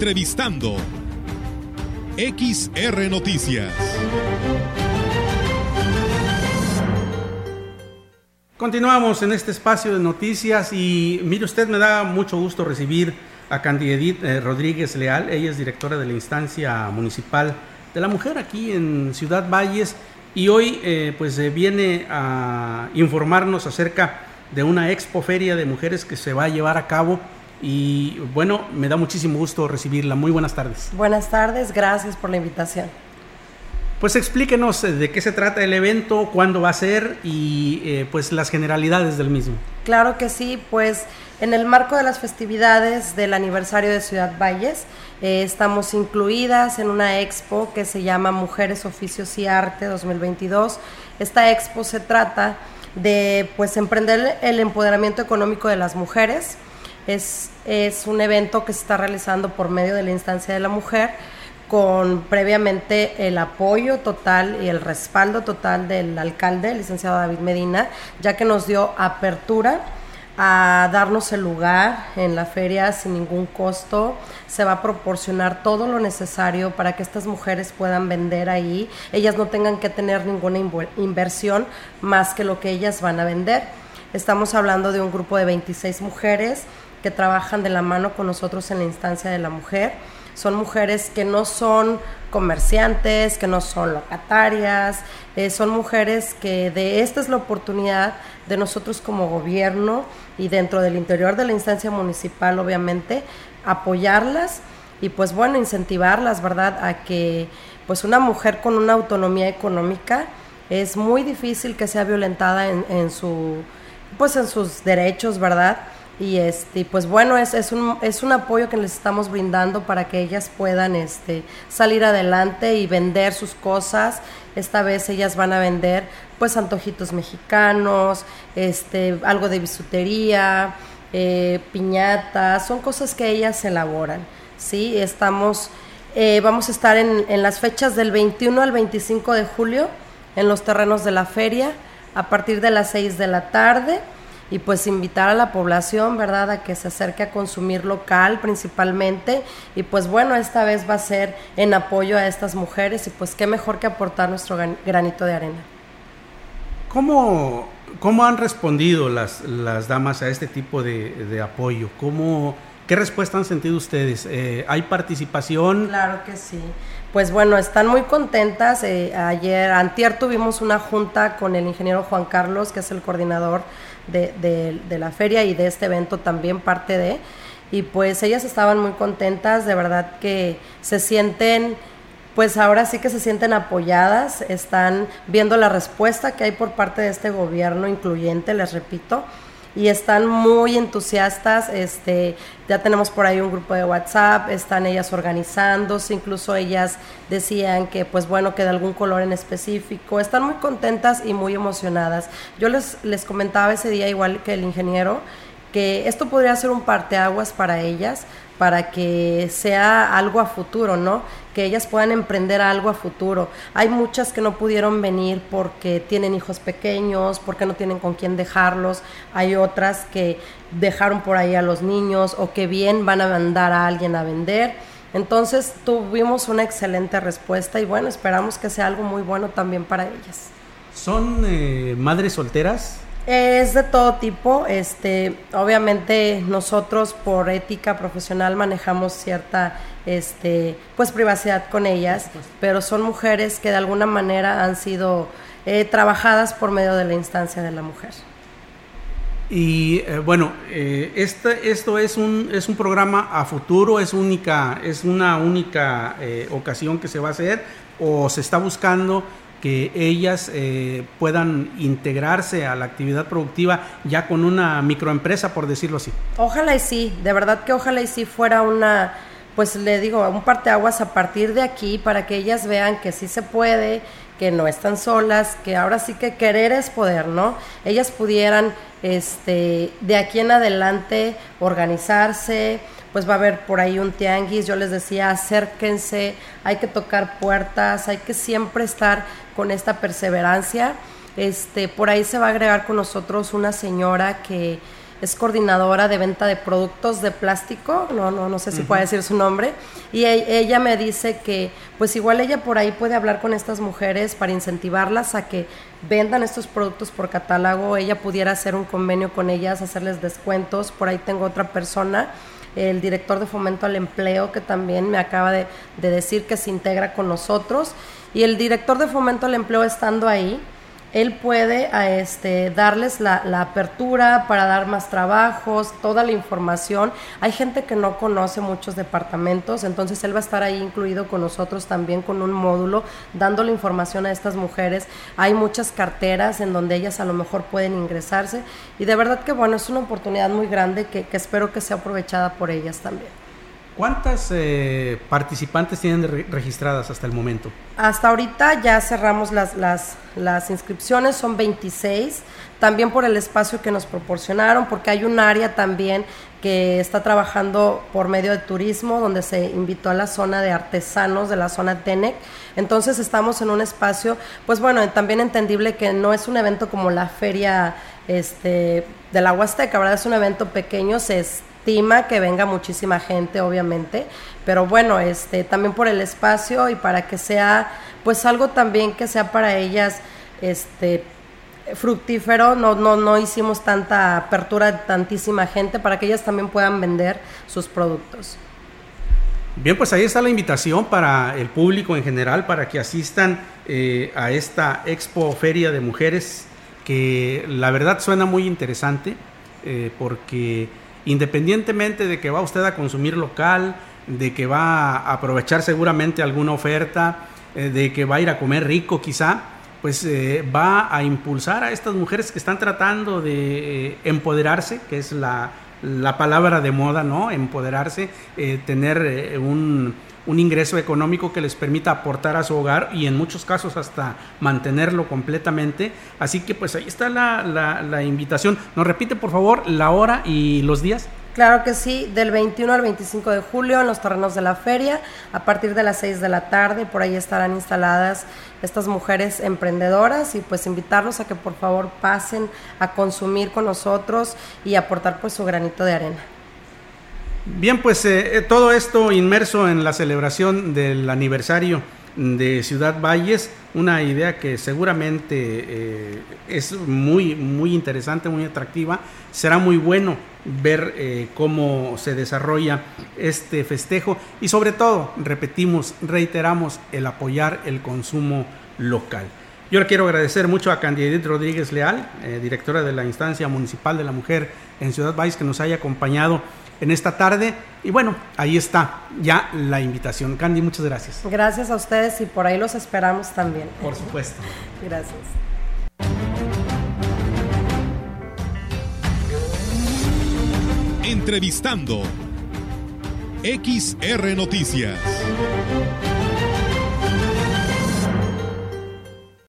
Entrevistando. XR Noticias. Continuamos en este espacio de noticias y mire usted, me da mucho gusto recibir a Candy Edith eh, Rodríguez Leal. Ella es directora de la instancia municipal de la mujer aquí en Ciudad Valles y hoy eh, pues eh, viene a informarnos acerca de una expoferia de mujeres que se va a llevar a cabo y bueno, me da muchísimo gusto recibirla. Muy buenas tardes. Buenas tardes, gracias por la invitación. Pues explíquenos eh, de qué se trata el evento, cuándo va a ser y eh, pues las generalidades del mismo. Claro que sí, pues en el marco de las festividades del aniversario de Ciudad Valles, eh, estamos incluidas en una expo que se llama Mujeres, Oficios y Arte 2022. Esta expo se trata de pues emprender el empoderamiento económico de las mujeres. Es, es un evento que se está realizando por medio de la instancia de la mujer con previamente el apoyo total y el respaldo total del alcalde, el licenciado David Medina, ya que nos dio apertura a darnos el lugar en la feria sin ningún costo. Se va a proporcionar todo lo necesario para que estas mujeres puedan vender ahí. Ellas no tengan que tener ninguna inversión más que lo que ellas van a vender. Estamos hablando de un grupo de 26 mujeres que trabajan de la mano con nosotros en la instancia de la mujer son mujeres que no son comerciantes, que no son locatarias, eh, son mujeres que de esta es la oportunidad de nosotros como gobierno y dentro del interior de la instancia municipal, obviamente, apoyarlas y pues bueno, incentivarlas, ¿verdad? A que pues una mujer con una autonomía económica es muy difícil que sea violentada en, su pues en sus derechos, ¿verdad? Y este pues bueno es, es, un, es un apoyo que les estamos brindando para que ellas puedan este salir adelante y vender sus cosas. Esta vez ellas van a vender pues antojitos mexicanos este algo de bisutería eh, piñatas. Son cosas que ellas elaboran sí estamos eh, vamos a estar en, en las fechas del 21 al 25 de julio en los terrenos de la feria a partir de las 6 de la tarde y pues invitar a la población, ¿verdad?, a que se acerque a consumir local principalmente y pues bueno, esta vez va a ser en apoyo a estas mujeres y pues qué mejor que aportar nuestro granito de arena. ¿Cómo, cómo han respondido las, las damas a este tipo de, de apoyo? ¿Cómo, ¿Qué respuesta han sentido ustedes? Eh, ¿Hay participación? Claro que sí. Pues bueno, están muy contentas. Eh, ayer, antier tuvimos una junta con el ingeniero Juan Carlos, que es el coordinador de, de, la feria y de este evento también parte de. Y pues ellas estaban muy contentas, de verdad que se sienten, pues ahora sí que se sienten apoyadas, están viendo la respuesta que hay por parte de este gobierno incluyente, les repito, y están muy entusiastas. Este, ya tenemos por ahí un grupo de WhatsApp, están ellas organizándose, incluso ellas decían que, pues bueno, que de algún color en específico. Están muy contentas y muy emocionadas. Yo les, les comentaba ese día, igual que el ingeniero, que esto podría ser un parteaguas para ellas, para que sea algo a futuro, ¿no? Que ellas puedan emprender algo a futuro. Hay muchas que no pudieron venir porque tienen hijos pequeños, porque no tienen con quién dejarlos. Hay otras que dejaron por ahí a los niños o que bien van a mandar a alguien a vender. Entonces tuvimos una excelente respuesta y bueno, esperamos que sea algo muy bueno también para ellas. ¿Son eh, madres solteras? Es de todo tipo, este, obviamente nosotros por ética profesional manejamos cierta, este, pues privacidad con ellas, pero son mujeres que de alguna manera han sido eh, trabajadas por medio de la instancia de la mujer. Y eh, bueno, eh, este, esto es un, es un programa a futuro, es, única, es una única ocasión que se va a hacer o se está buscando que ellas eh, puedan integrarse a la actividad productiva ya con una microempresa, por decirlo así. Ojalá y sí, de verdad que ojalá y sí fuera una, pues le digo, un parteaguas a partir de aquí para que ellas vean que sí se puede, que no están solas, que ahora sí que querer es poder, ¿no? Ellas pudieran, este, de aquí en adelante organizarse, pues va a haber por ahí un tianguis, yo les decía, acérquense, hay que tocar puertas, hay que siempre estar con esta perseverancia. Este, por ahí se va a agregar con nosotros una señora que es coordinadora de venta de productos de plástico, no, no, no sé si puede decir su nombre, y e, ella me dice que pues igual ella por ahí puede hablar con estas mujeres para incentivarlas a que vendan estos productos por catálogo, ella pudiera hacer un convenio con ellas, hacerles descuentos, por ahí tengo otra persona el director de fomento al empleo que también me acaba de, de decir que se integra con nosotros y el director de fomento al empleo estando ahí, él puede este, darles la, apertura para dar más trabajos, toda la información. Hay gente que no conoce muchos departamentos, entonces él va a estar ahí incluido con nosotros también con un módulo, dando la información a estas mujeres. Hay muchas carteras en donde ellas a lo mejor pueden ingresarse y de verdad que bueno, es una oportunidad muy grande que, que espero que sea aprovechada por ellas también. ¿Cuántas eh, participantes tienen registradas hasta el momento? Hasta ahorita ya cerramos las, las, las, inscripciones, son 26, también por el espacio que nos proporcionaron, porque hay un área también que está trabajando por medio de turismo, donde se invitó a la zona de artesanos de la zona TENEC. Entonces estamos en un espacio, pues bueno, también entendible que no es un evento como la feria este, de la Huasteca, ¿verdad? Es un evento pequeño, se estima que venga muchísima gente, obviamente, pero bueno, este, también por el espacio y para que sea, pues algo también que sea para ellas, este, fructífero, no, no, no hicimos tanta apertura de tantísima gente para que ellas también puedan vender sus productos. Bien, pues ahí está la invitación para el público en general, para que asistan eh, a esta expo feria de mujeres, que la verdad suena muy interesante, eh, porque independientemente de que va usted a consumir local, de que va a aprovechar seguramente alguna oferta, eh, de que va a ir a comer rico quizá, pues eh, va a impulsar a estas mujeres que están tratando de eh, empoderarse, que es la, la, palabra de moda, ¿no? Empoderarse, tener un un ingreso económico que les permita aportar a su hogar y en muchos casos hasta mantenerlo completamente. Así que pues ahí está la, la, invitación. ¿Nos repite por favor la hora y los días? Claro que sí, del 21 al 25 de julio en los terrenos de la feria, a partir de las 6 de la tarde, por ahí estarán instaladas estas mujeres emprendedoras y pues invitarlos a que por favor pasen a consumir con nosotros y aportar pues su granito de arena. Bien, pues eh, eh, todo esto inmerso en la celebración del aniversario de Ciudad Valles, una idea que seguramente eh, es muy, muy interesante, muy atractiva. Será muy bueno ver cómo se desarrolla este festejo y sobre todo, repetimos, reiteramos el apoyar el consumo local. Yo le quiero agradecer mucho a Candidit Rodríguez Leal, directora de la Instancia Municipal de la Mujer en Ciudad Valles, que nos haya acompañado en esta tarde. Y bueno, ahí está ya la invitación. Candy, muchas gracias. Gracias a ustedes y por ahí los esperamos también. Por supuesto. gracias. Entrevistando XR Noticias.